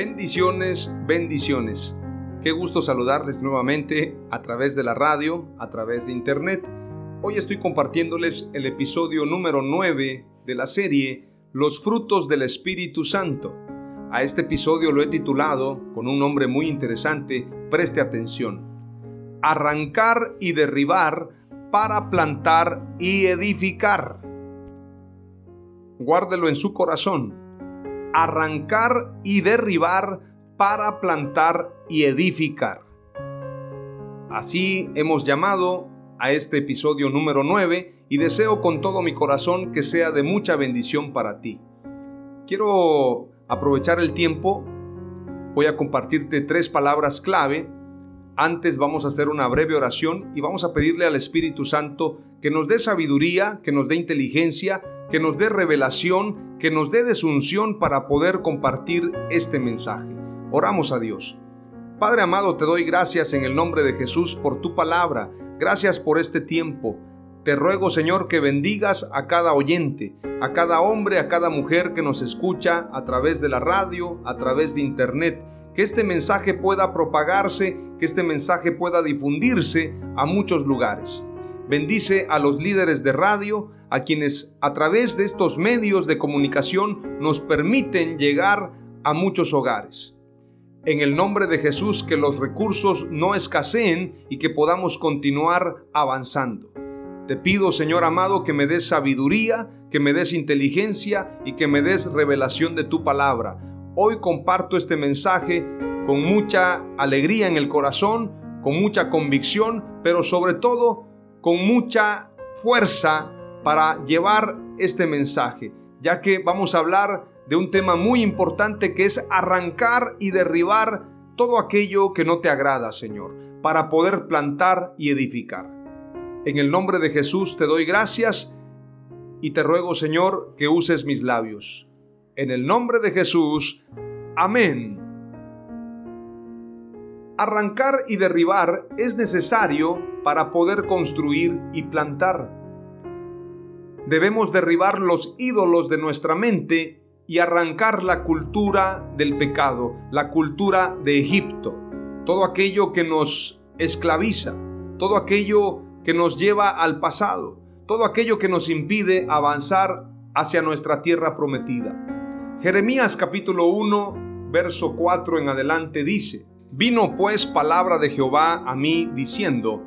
Bendiciones, bendiciones. Qué gusto saludarles nuevamente a través de la radio, a través de internet. Hoy estoy compartiéndoles el episodio número 9 de la serie Los frutos del Espíritu Santo. A este episodio lo he titulado con un nombre muy interesante, preste atención. Arrancar y derribar para plantar y edificar. Guárdelo en su corazón arrancar y derribar para plantar y edificar. Así hemos llamado a este episodio número 9 y deseo con todo mi corazón que sea de mucha bendición para ti. Quiero aprovechar el tiempo, voy a compartirte tres palabras clave. Antes vamos a hacer una breve oración y vamos a pedirle al Espíritu Santo que nos dé sabiduría, que nos dé inteligencia, que nos dé revelación, que nos dé desunción para poder compartir este mensaje. Oramos a Dios. Padre amado, te doy gracias en el nombre de Jesús por tu palabra. Gracias por este tiempo. Te ruego, Señor, que bendigas a cada oyente, a cada hombre, a cada mujer que nos escucha a través de la radio, a través de internet, que este mensaje pueda propagarse, que este mensaje pueda difundirse a muchos lugares. Bendice a los líderes de radio, a quienes a través de estos medios de comunicación nos permiten llegar a muchos hogares. En el nombre de Jesús, que los recursos no escaseen y que podamos continuar avanzando. Te pido, Señor amado, que me des sabiduría, que me des inteligencia y que me des revelación de tu palabra. Hoy comparto este mensaje con mucha alegría en el corazón, con mucha convicción, pero sobre todo con mucha fuerza para llevar este mensaje, ya que vamos a hablar de un tema muy importante que es arrancar y derribar todo aquello que no te agrada, Señor, para poder plantar y edificar. En el nombre de Jesús te doy gracias y te ruego, Señor, que uses mis labios. En el nombre de Jesús, amén. Arrancar y derribar es necesario para poder construir y plantar. Debemos derribar los ídolos de nuestra mente y arrancar la cultura del pecado, la cultura de Egipto, todo aquello que nos esclaviza, todo aquello que nos lleva al pasado, todo aquello que nos impide avanzar hacia nuestra tierra prometida. Jeremías capítulo 1, verso 4 en adelante dice, Vino pues palabra de Jehová a mí diciendo,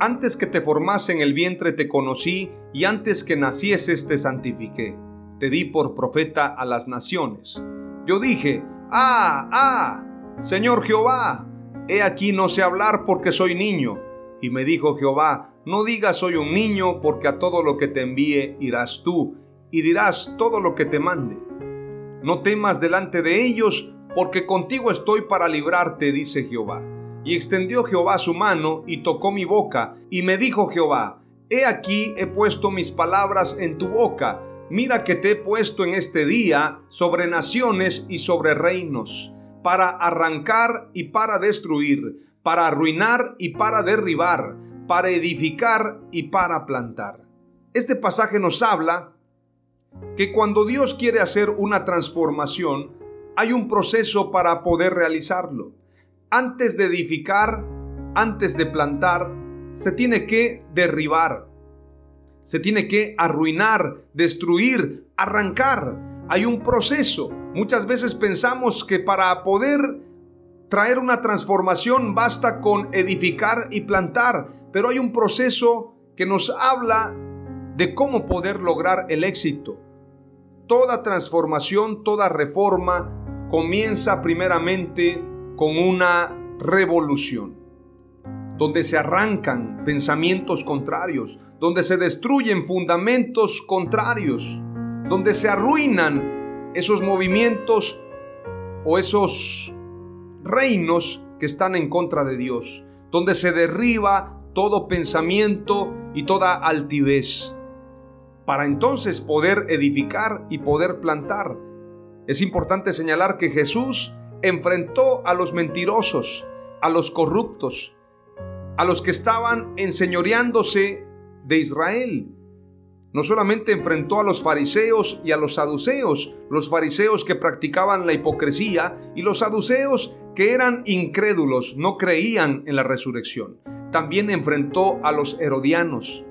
antes que te formase en el vientre te conocí, y antes que nacieses te santifiqué. Te di por profeta a las naciones. Yo dije, Ah, ah, Señor Jehová, he aquí no sé hablar porque soy niño. Y me dijo Jehová, no digas soy un niño, porque a todo lo que te envíe irás tú, y dirás todo lo que te mande. No temas delante de ellos, porque contigo estoy para librarte, dice Jehová. Y extendió Jehová su mano y tocó mi boca, y me dijo Jehová, He aquí he puesto mis palabras en tu boca, mira que te he puesto en este día sobre naciones y sobre reinos, para arrancar y para destruir, para arruinar y para derribar, para edificar y para plantar. Este pasaje nos habla que cuando Dios quiere hacer una transformación, hay un proceso para poder realizarlo. Antes de edificar, antes de plantar, se tiene que derribar, se tiene que arruinar, destruir, arrancar. Hay un proceso. Muchas veces pensamos que para poder traer una transformación basta con edificar y plantar, pero hay un proceso que nos habla de cómo poder lograr el éxito. Toda transformación, toda reforma comienza primeramente con una revolución donde se arrancan pensamientos contrarios, donde se destruyen fundamentos contrarios, donde se arruinan esos movimientos o esos reinos que están en contra de Dios, donde se derriba todo pensamiento y toda altivez, para entonces poder edificar y poder plantar. Es importante señalar que Jesús enfrentó a los mentirosos, a los corruptos, a los que estaban enseñoreándose de Israel. No solamente enfrentó a los fariseos y a los saduceos, los fariseos que practicaban la hipocresía y los saduceos que eran incrédulos, no creían en la resurrección. También enfrentó a los herodianos.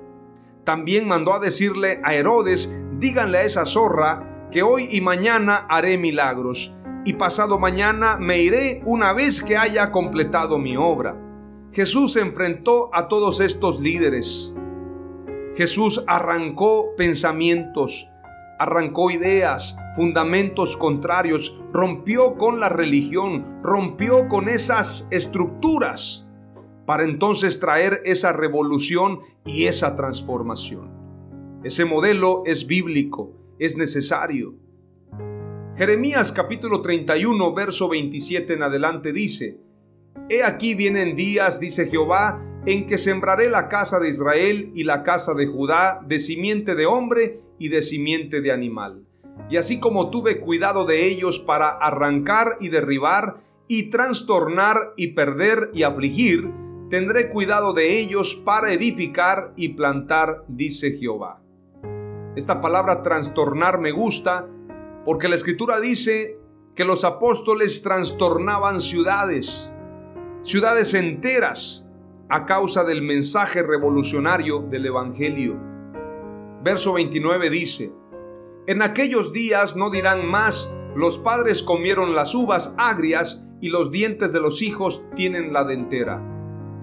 También mandó a decirle a Herodes, díganle a esa zorra que hoy y mañana haré milagros y pasado mañana me iré una vez que haya completado mi obra. Jesús enfrentó a todos estos líderes. Jesús arrancó pensamientos, arrancó ideas, fundamentos contrarios, rompió con la religión, rompió con esas estructuras para entonces traer esa revolución y esa transformación. Ese modelo es bíblico, es necesario. Jeremías capítulo 31, verso 27 en adelante dice, He aquí vienen días, dice Jehová, en que sembraré la casa de Israel y la casa de Judá de simiente de hombre y de simiente de animal. Y así como tuve cuidado de ellos para arrancar y derribar y trastornar y perder y afligir, tendré cuidado de ellos para edificar y plantar, dice Jehová. Esta palabra trastornar me gusta porque la escritura dice que los apóstoles trastornaban ciudades ciudades enteras a causa del mensaje revolucionario del Evangelio. Verso 29 dice, En aquellos días no dirán más, los padres comieron las uvas agrias y los dientes de los hijos tienen la dentera,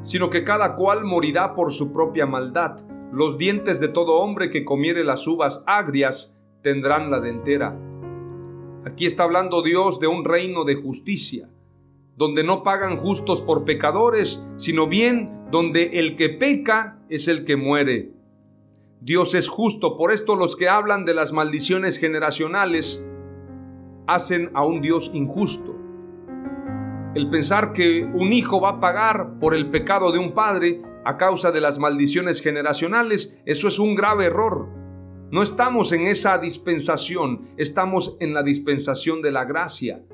sino que cada cual morirá por su propia maldad. Los dientes de todo hombre que comiere las uvas agrias tendrán la dentera. Aquí está hablando Dios de un reino de justicia donde no pagan justos por pecadores, sino bien donde el que peca es el que muere. Dios es justo, por esto los que hablan de las maldiciones generacionales hacen a un Dios injusto. El pensar que un hijo va a pagar por el pecado de un padre a causa de las maldiciones generacionales, eso es un grave error. No estamos en esa dispensación, estamos en la dispensación de la gracia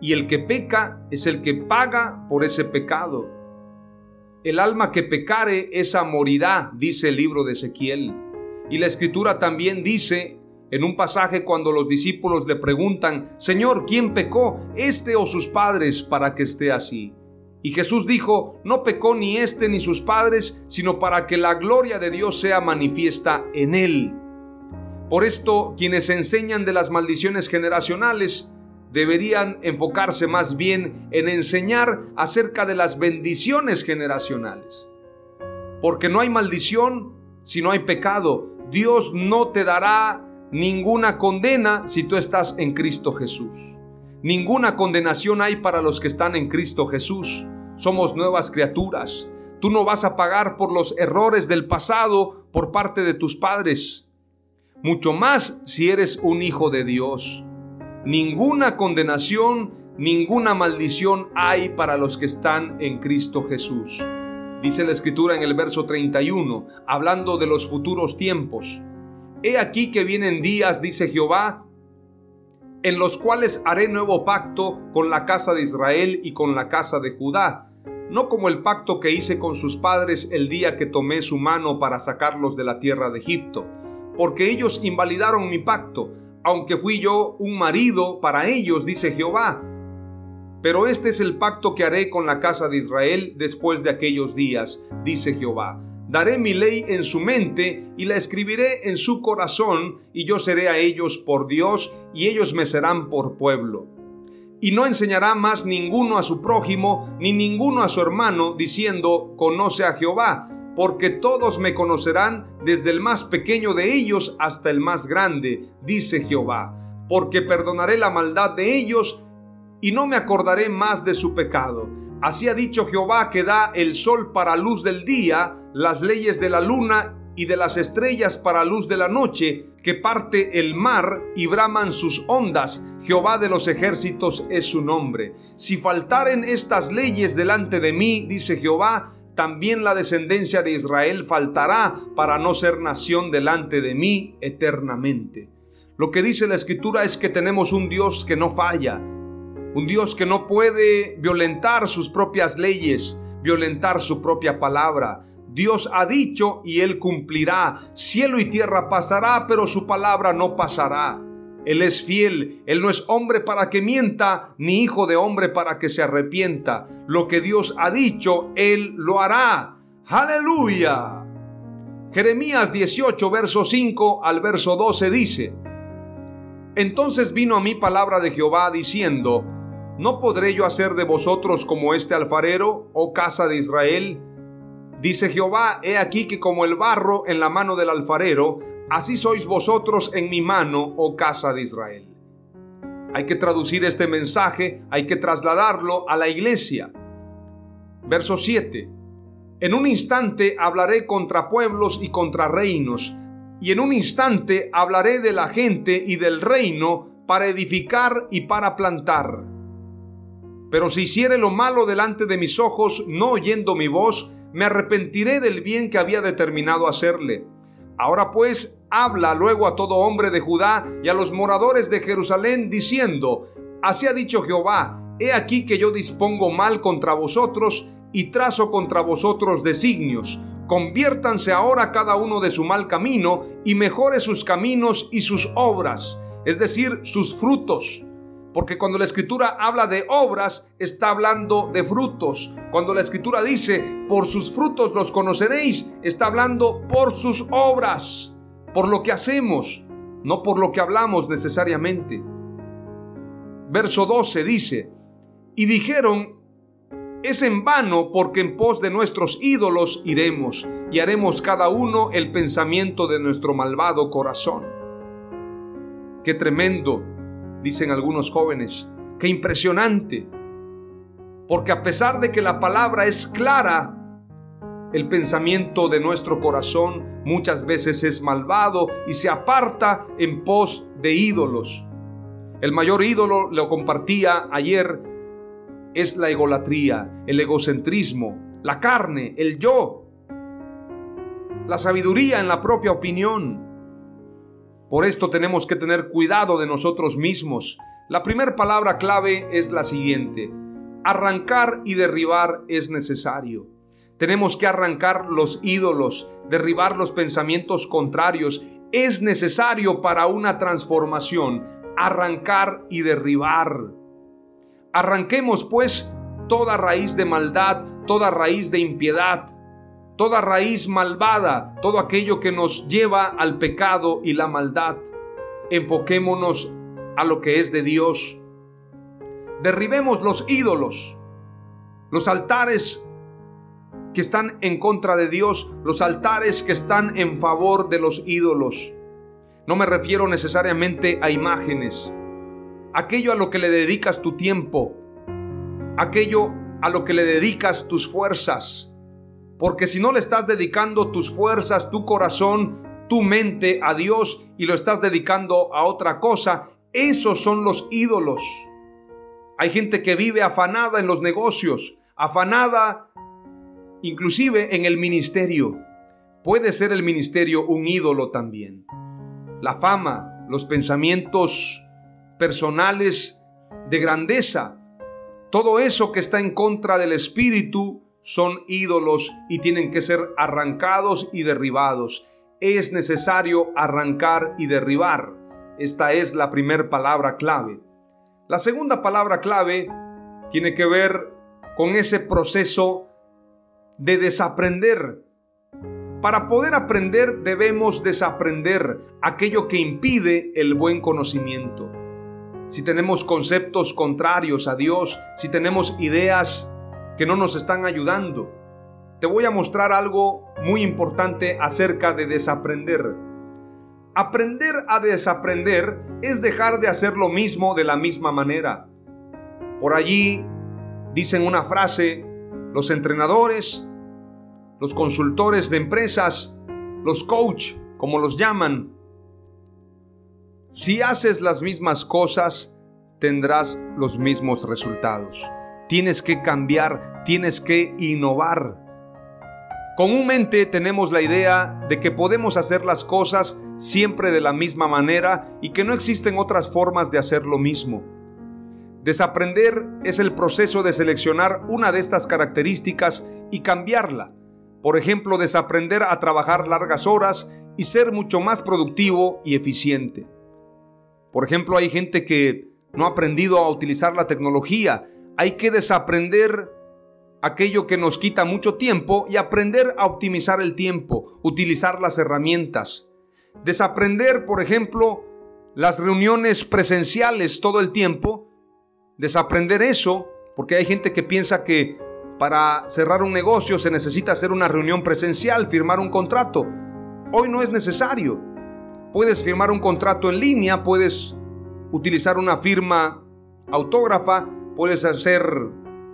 y el que peca es el que paga por ese pecado. El alma que pecare, esa morirá, dice el libro de Ezequiel. Y la escritura también dice en un pasaje cuando los discípulos le preguntan, Señor, ¿quién pecó, este o sus padres, para que esté así? Y Jesús dijo, no pecó ni este ni sus padres, sino para que la gloria de Dios sea manifiesta en él. Por esto, quienes enseñan de las maldiciones generacionales, deberían enfocarse más bien en enseñar acerca de las bendiciones generacionales. Porque no hay maldición si no hay pecado. Dios no te dará ninguna condena si tú estás en Cristo Jesús. Ninguna condenación hay para los que están en Cristo Jesús. Somos nuevas criaturas. Tú no vas a pagar por los errores del pasado por parte de tus padres. Mucho más si eres un hijo de Dios ninguna condenación, ninguna maldición hay para los que están en Cristo Jesús. Dice la escritura en el verso 31, hablando de los futuros tiempos. He aquí que vienen días, dice Jehová, en los cuales haré nuevo pacto con la casa de Israel y con la casa de Judá, no como el pacto que hice con sus padres el día que tomé su mano para sacarlos de la tierra de Egipto, porque ellos invalidaron mi pacto, aunque fui yo un marido para ellos, dice Jehová. Pero este es el pacto que haré con la casa de Israel después de aquellos días, dice Jehová. Daré mi ley en su mente y la escribiré en su corazón, y yo seré a ellos por Dios, y ellos me serán por pueblo y no enseñará más ninguno a su prójimo, ni ninguno a su hermano, diciendo, conoce a Jehová, porque todos me conocerán desde el más pequeño de ellos hasta el más grande, dice Jehová, porque perdonaré la maldad de ellos y no me acordaré más de su pecado. Así ha dicho Jehová que da el sol para luz del día, las leyes de la luna y de las estrellas para luz de la noche, que parte el mar y braman sus ondas. Jehová de los ejércitos es su nombre. Si faltaren estas leyes delante de mí, dice Jehová, también la descendencia de Israel faltará para no ser nación delante de mí eternamente. Lo que dice la escritura es que tenemos un Dios que no falla, un Dios que no puede violentar sus propias leyes, violentar su propia palabra. Dios ha dicho y Él cumplirá. Cielo y tierra pasará, pero su palabra no pasará. Él es fiel, Él no es hombre para que mienta, ni hijo de hombre para que se arrepienta. Lo que Dios ha dicho, Él lo hará. Aleluya. Jeremías 18, verso 5 al verso 12 dice, Entonces vino a mí palabra de Jehová diciendo, ¿No podré yo hacer de vosotros como este alfarero, oh casa de Israel? Dice Jehová, he aquí que como el barro en la mano del alfarero, así sois vosotros en mi mano, oh casa de Israel. Hay que traducir este mensaje, hay que trasladarlo a la iglesia. Verso 7. En un instante hablaré contra pueblos y contra reinos, y en un instante hablaré de la gente y del reino para edificar y para plantar. Pero si hiciere lo malo delante de mis ojos, no oyendo mi voz, me arrepentiré del bien que había determinado hacerle. Ahora pues, habla luego a todo hombre de Judá y a los moradores de Jerusalén, diciendo, Así ha dicho Jehová, he aquí que yo dispongo mal contra vosotros y trazo contra vosotros designios. Conviértanse ahora cada uno de su mal camino y mejore sus caminos y sus obras, es decir, sus frutos porque cuando la escritura habla de obras, está hablando de frutos. Cuando la escritura dice, por sus frutos los conoceréis, está hablando por sus obras, por lo que hacemos, no por lo que hablamos necesariamente. Verso 12 dice, y dijeron, es en vano porque en pos de nuestros ídolos iremos y haremos cada uno el pensamiento de nuestro malvado corazón. Qué tremendo dicen algunos jóvenes. Qué impresionante. Porque a pesar de que la palabra es clara, el pensamiento de nuestro corazón muchas veces es malvado y se aparta en pos de ídolos. El mayor ídolo, lo compartía ayer, es la egolatría, el egocentrismo, la carne, el yo, la sabiduría en la propia opinión. Por esto tenemos que tener cuidado de nosotros mismos. La primera palabra clave es la siguiente. Arrancar y derribar es necesario. Tenemos que arrancar los ídolos, derribar los pensamientos contrarios. Es necesario para una transformación. Arrancar y derribar. Arranquemos pues toda raíz de maldad, toda raíz de impiedad, toda raíz malvada, todo aquello que nos lleva al pecado y la maldad. Enfoquémonos a lo que es de Dios. Derribemos los ídolos, los altares que están en contra de Dios, los altares que están en favor de los ídolos. No me refiero necesariamente a imágenes, aquello a lo que le dedicas tu tiempo, aquello a lo que le dedicas tus fuerzas, porque si no le estás dedicando tus fuerzas, tu corazón, tu mente a Dios y lo estás dedicando a otra cosa, esos son los ídolos. Hay gente que vive afanada en los negocios, afanada inclusive en el ministerio. Puede ser el ministerio un ídolo también. La fama, los pensamientos personales de grandeza, todo eso que está en contra del espíritu son ídolos y tienen que ser arrancados y derribados. Es necesario arrancar y derribar. Esta es la primera palabra clave. La segunda palabra clave tiene que ver con ese proceso de desaprender. Para poder aprender debemos desaprender aquello que impide el buen conocimiento. Si tenemos conceptos contrarios a Dios, si tenemos ideas que no nos están ayudando, te voy a mostrar algo muy importante acerca de desaprender. Aprender a desaprender es dejar de hacer lo mismo de la misma manera. Por allí dicen una frase, los entrenadores, los consultores de empresas, los coach, como los llaman, si haces las mismas cosas, tendrás los mismos resultados. Tienes que cambiar, tienes que innovar. Comúnmente tenemos la idea de que podemos hacer las cosas siempre de la misma manera y que no existen otras formas de hacer lo mismo. Desaprender es el proceso de seleccionar una de estas características y cambiarla. Por ejemplo, desaprender a trabajar largas horas y ser mucho más productivo y eficiente. Por ejemplo, hay gente que no ha aprendido a utilizar la tecnología. Hay que desaprender aquello que nos quita mucho tiempo y aprender a optimizar el tiempo, utilizar las herramientas. Desaprender, por ejemplo, las reuniones presenciales todo el tiempo. Desaprender eso, porque hay gente que piensa que para cerrar un negocio se necesita hacer una reunión presencial, firmar un contrato. Hoy no es necesario. Puedes firmar un contrato en línea, puedes utilizar una firma autógrafa, puedes hacer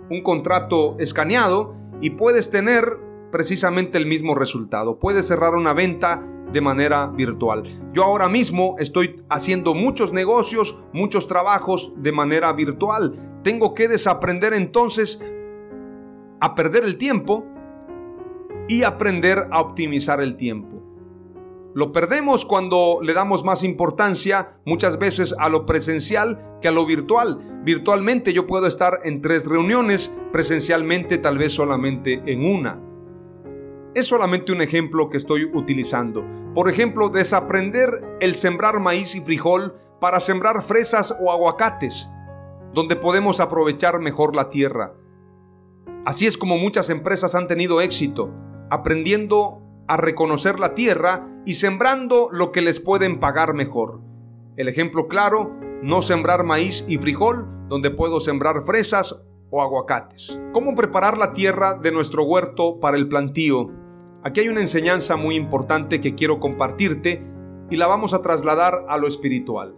un contrato escaneado y puedes tener precisamente el mismo resultado. Puedes cerrar una venta de manera virtual. Yo ahora mismo estoy haciendo muchos negocios, muchos trabajos de manera virtual. Tengo que desaprender entonces a perder el tiempo y aprender a optimizar el tiempo. Lo perdemos cuando le damos más importancia muchas veces a lo presencial que a lo virtual. Virtualmente yo puedo estar en tres reuniones, presencialmente tal vez solamente en una. Es solamente un ejemplo que estoy utilizando. Por ejemplo, desaprender el sembrar maíz y frijol para sembrar fresas o aguacates, donde podemos aprovechar mejor la tierra. Así es como muchas empresas han tenido éxito, aprendiendo a reconocer la tierra y sembrando lo que les pueden pagar mejor. El ejemplo claro, no sembrar maíz y frijol donde puedo sembrar fresas o aguacates. ¿Cómo preparar la tierra de nuestro huerto para el plantío? Aquí hay una enseñanza muy importante que quiero compartirte y la vamos a trasladar a lo espiritual.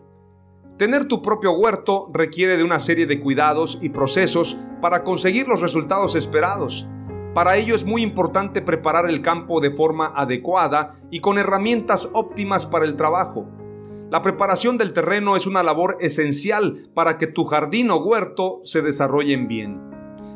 Tener tu propio huerto requiere de una serie de cuidados y procesos para conseguir los resultados esperados. Para ello es muy importante preparar el campo de forma adecuada y con herramientas óptimas para el trabajo. La preparación del terreno es una labor esencial para que tu jardín o huerto se desarrollen bien.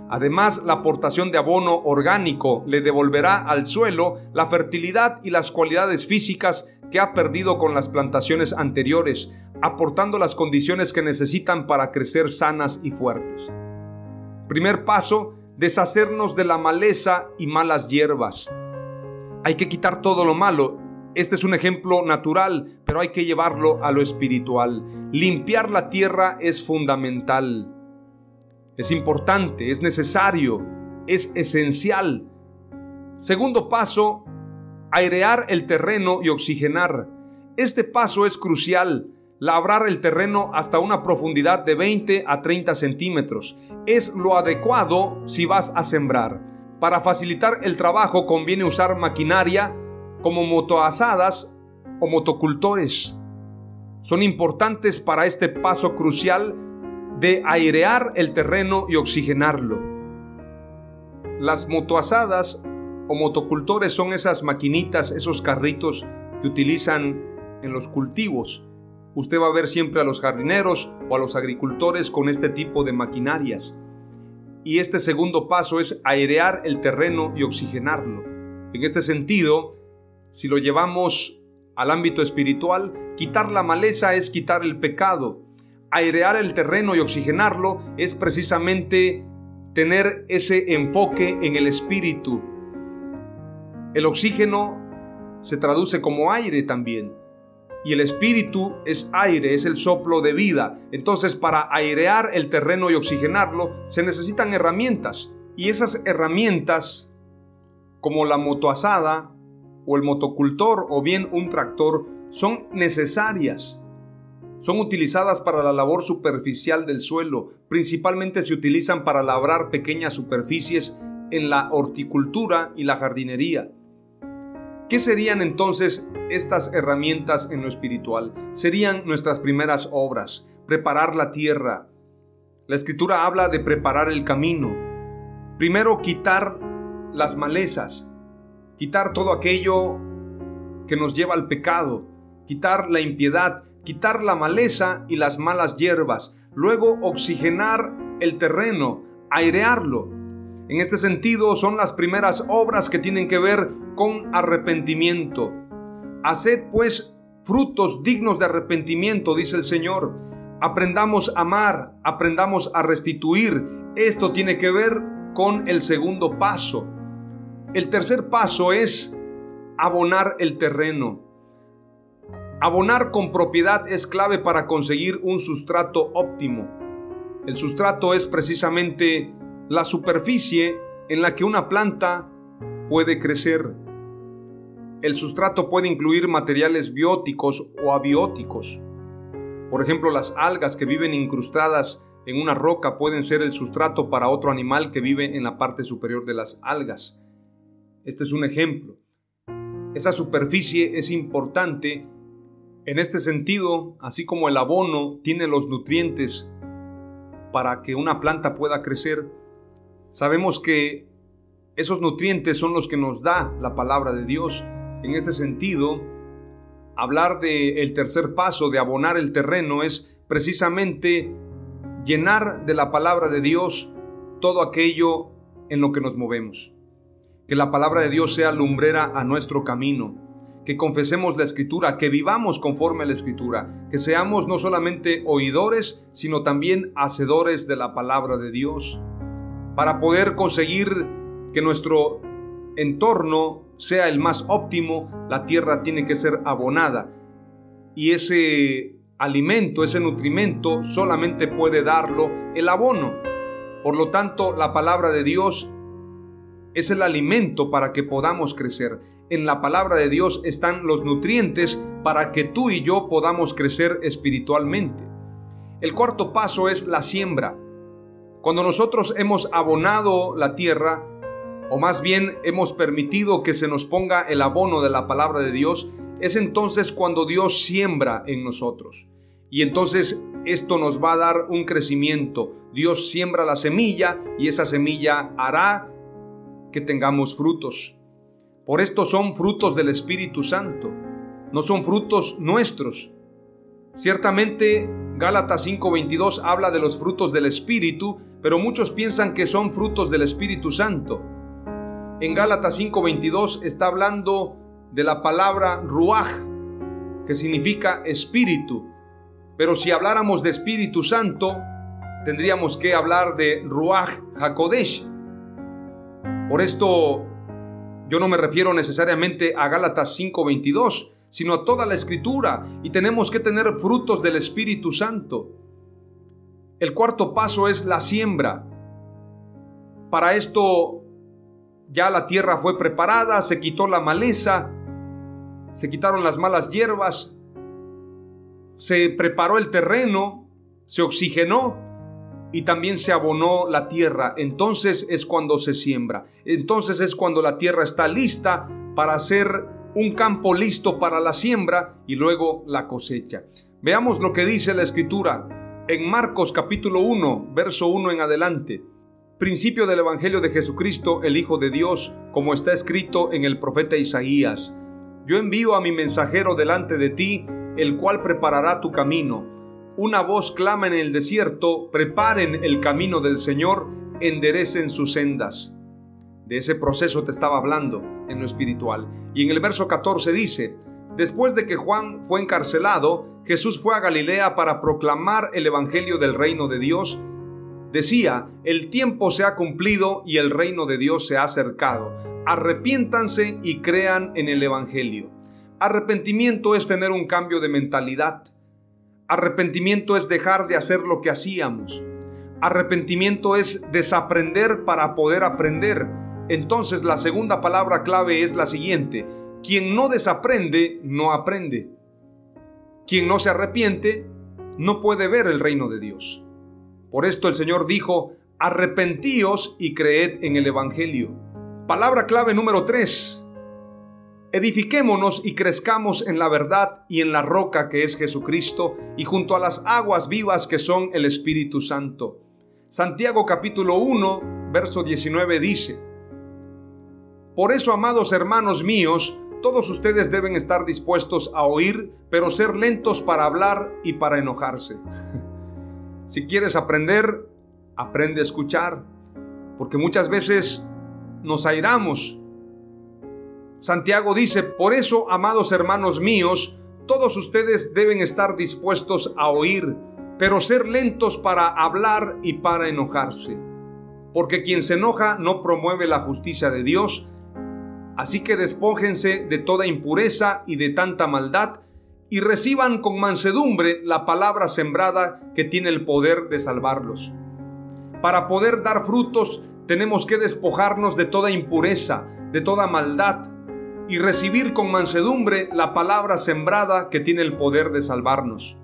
Además, la aportación de abono orgánico le devolverá al suelo la fertilidad y las cualidades físicas que ha perdido con las plantaciones anteriores, aportando las condiciones que necesitan para crecer sanas y fuertes. Primer paso, deshacernos de la maleza y malas hierbas. Hay que quitar todo lo malo. Este es un ejemplo natural, pero hay que llevarlo a lo espiritual. Limpiar la tierra es fundamental. Es importante, es necesario, es esencial. Segundo paso, airear el terreno y oxigenar. Este paso es crucial labrar el terreno hasta una profundidad de 20 a 30 centímetros. Es lo adecuado si vas a sembrar. Para facilitar el trabajo conviene usar maquinaria como motoasadas o motocultores. Son importantes para este paso crucial de airear el terreno y oxigenarlo. Las motoasadas o motocultores son esas maquinitas, esos carritos que utilizan en los cultivos Usted va a ver siempre a los jardineros o a los agricultores con este tipo de maquinarias. Y este segundo paso es airear el terreno y oxigenarlo. En este sentido, si lo llevamos al ámbito espiritual, quitar la maleza es quitar el pecado. Airear el terreno y oxigenarlo es precisamente tener ese enfoque en el espíritu. El oxígeno se traduce como aire también. y el espíritu es aire, es el soplo de vida. Entonces para airear el terreno y oxigenarlo se necesitan herramientas. Y esas herramientas, como la motoasada o el motocultor o bien un tractor, son necesarias. Son utilizadas para la labor superficial del suelo. Principalmente se utilizan para labrar pequeñas superficies en la horticultura y la jardinería. ¿Qué serían entonces estas herramientas en lo espiritual? Serían nuestras primeras obras, preparar la tierra. La escritura habla de preparar el camino. Primero quitar las malezas, quitar todo aquello que nos lleva al pecado, quitar la impiedad, quitar la maleza y las malas hierbas, luego oxigenar el terreno, airearlo, en este sentido son las primeras obras que tienen que ver con arrepentimiento. Haced pues frutos dignos de arrepentimiento, dice el Señor. Aprendamos a amar, aprendamos a restituir. Esto tiene que ver con el segundo paso. El tercer paso es abonar el terreno. Abonar con propiedad es clave para conseguir un sustrato óptimo. El sustrato es precisamente la superficie en la que una planta puede crecer. El sustrato puede incluir materiales bióticos o abióticos. Por ejemplo, las algas que viven incrustadas en una roca pueden ser el sustrato para otro animal que vive en la parte superior de las algas. Este es un ejemplo. Esa superficie es importante en este sentido, así como el abono tiene los nutrientes para que una planta pueda crecer, Sabemos que esos nutrientes son los que nos da la palabra de Dios. En este sentido, hablar del el tercer paso de abonar el terreno es precisamente llenar de la palabra de Dios todo aquello en lo que nos movemos. Que la palabra de Dios sea lumbrera a nuestro camino, que confesemos la escritura, que vivamos conforme a la escritura, que seamos no solamente oidores, sino también hacedores de la palabra de Dios para poder conseguir que nuestro entorno sea el más óptimo, la tierra tiene que ser abonada. Y ese alimento, ese nutrimento, solamente puede darlo el abono. Por lo tanto, la palabra de Dios es el alimento para que podamos crecer. En la palabra de Dios están los nutrientes para que tú y yo podamos crecer espiritualmente. El cuarto paso es la siembra. Cuando nosotros hemos abonado la tierra, o más bien hemos permitido que se nos ponga el abono de la palabra de Dios, es entonces cuando Dios siembra en nosotros. Y entonces esto nos va a dar un crecimiento. Dios siembra la semilla y esa semilla hará que tengamos frutos. Por esto son frutos del Espíritu Santo, no son frutos nuestros. Ciertamente Gálatas 5:22 habla de los frutos del Espíritu, pero muchos piensan que son frutos del Espíritu Santo. En Gálatas 5:22 está hablando de la palabra ruach, que significa espíritu. Pero si habláramos de Espíritu Santo, tendríamos que hablar de ruach hakodesh. Por esto yo no me refiero necesariamente a Gálatas 5:22, sino a toda la escritura y tenemos que tener frutos del Espíritu Santo. El cuarto paso es la siembra. Para esto ya la tierra fue preparada, se quitó la maleza, se quitaron las malas hierbas, se preparó el terreno, se oxigenó y también se abonó la tierra. Entonces es cuando se siembra. Entonces es cuando la tierra está lista para ser un campo listo para la siembra y luego la cosecha. Veamos lo que dice la escritura en Marcos capítulo 1, verso 1 en adelante. Principio del Evangelio de Jesucristo, el Hijo de Dios, como está escrito en el profeta Isaías. Yo envío a mi mensajero delante de ti, el cual preparará tu camino. Una voz clama en el desierto, preparen el camino del Señor, enderecen sus sendas. De ese proceso te estaba hablando en lo espiritual. Y en el verso 14 dice, después de que Juan fue encarcelado, Jesús fue a Galilea para proclamar el Evangelio del reino de Dios. Decía, el tiempo se ha cumplido y el reino de Dios se ha acercado. Arrepiéntanse y crean en el Evangelio. Arrepentimiento es tener un cambio de mentalidad. Arrepentimiento es dejar de hacer lo que hacíamos. Arrepentimiento es desaprender para poder aprender. Entonces la segunda palabra clave es la siguiente. Quien no desaprende, no aprende. Quien no se arrepiente, no puede ver el reino de Dios. Por esto el Señor dijo, arrepentíos y creed en el Evangelio. Palabra clave número 3. Edifiquémonos y crezcamos en la verdad y en la roca que es Jesucristo y junto a las aguas vivas que son el Espíritu Santo. Santiago capítulo 1, verso 19 dice, Por eso, amados hermanos míos, todos ustedes deben estar dispuestos a oír, pero ser lentos para hablar y para enojarse. si quieres aprender, aprende a escuchar, porque muchas veces nos airamos. Santiago dice, por eso, amados hermanos míos, todos ustedes deben estar dispuestos a oír, pero ser lentos para hablar y para enojarse. Porque quien se enoja no promueve la justicia de Dios, así que despójense de toda impureza y de tanta maldad, y reciban con mansedumbre la palabra sembrada que tiene el poder de salvarlos. Para poder dar frutos tenemos que despojarnos de toda impureza, de toda maldad, y recibir con mansedumbre la palabra sembrada que tiene el poder de salvarnos.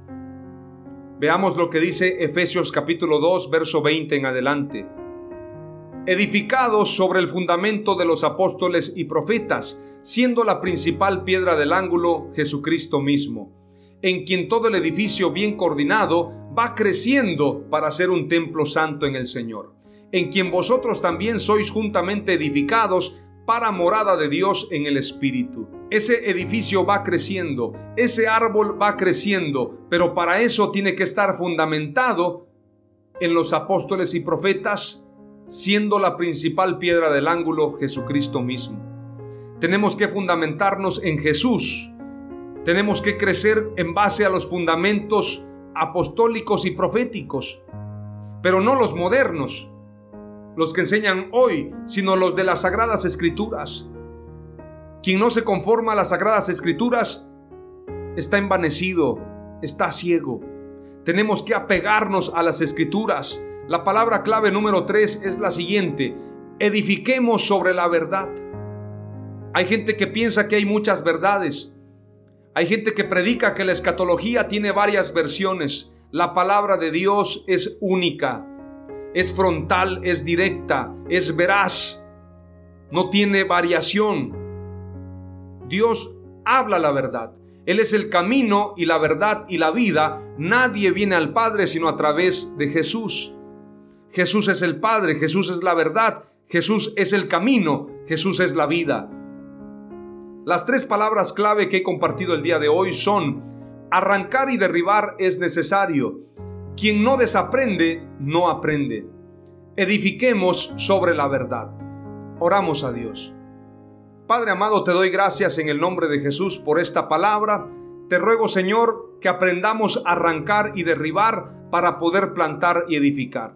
Veamos lo que dice Efesios capítulo 2, verso 20 en adelante. Edificados sobre el fundamento de los apóstoles y profetas, siendo la principal piedra del ángulo Jesucristo mismo, en quien todo el edificio bien coordinado va creciendo para ser un templo santo en el Señor en quien vosotros también sois juntamente edificados para morada de Dios en el Espíritu. Ese edificio va creciendo, ese árbol va creciendo, pero para eso tiene que estar fundamentado en los apóstoles y profetas, siendo la principal piedra del ángulo Jesucristo mismo. Tenemos que fundamentarnos en Jesús. Tenemos que crecer en base a los fundamentos apostólicos y proféticos, pero no los modernos, los que enseñan hoy, sino los de las sagradas escrituras. Quien no se conforma a las sagradas escrituras está envanecido, está ciego. Tenemos que apegarnos a las escrituras. La palabra clave número 3 es la siguiente. Edifiquemos sobre la verdad. Hay gente que piensa que hay muchas verdades. Hay gente que predica que la escatología tiene varias versiones. La palabra de Dios es única es frontal, es directa, es veraz, no tiene variación. Dios habla la verdad. Él es el camino y la verdad y la vida. Nadie viene al Padre sino a través de Jesús. Jesús es el Padre, Jesús es la verdad, Jesús es el camino, Jesús es la vida. Las tres palabras clave que he compartido el día de hoy son arrancar y derribar es necesario, quien no desaprende, no aprende. Edifiquemos sobre la verdad. Oramos a Dios. Padre amado, te doy gracias en el nombre de Jesús por esta palabra. Te ruego, Señor, que aprendamos a arrancar y derribar para poder plantar y edificar.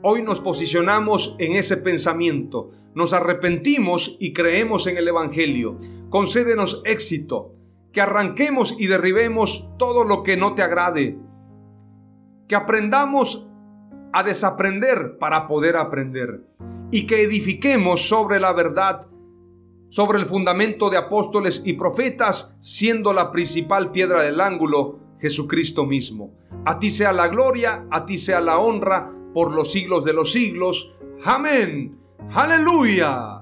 Hoy nos posicionamos en ese pensamiento, nos arrepentimos y creemos en el Evangelio. Concédenos éxito, que arranquemos y derribemos todo lo que no te agrade que aprendamos a desaprender para poder aprender y que edifiquemos sobre la verdad, sobre el fundamento de apóstoles y profetas, siendo la principal piedra del ángulo Jesucristo mismo. A ti sea la gloria, a ti sea la honra por los siglos de los siglos. Amén. Aleluya.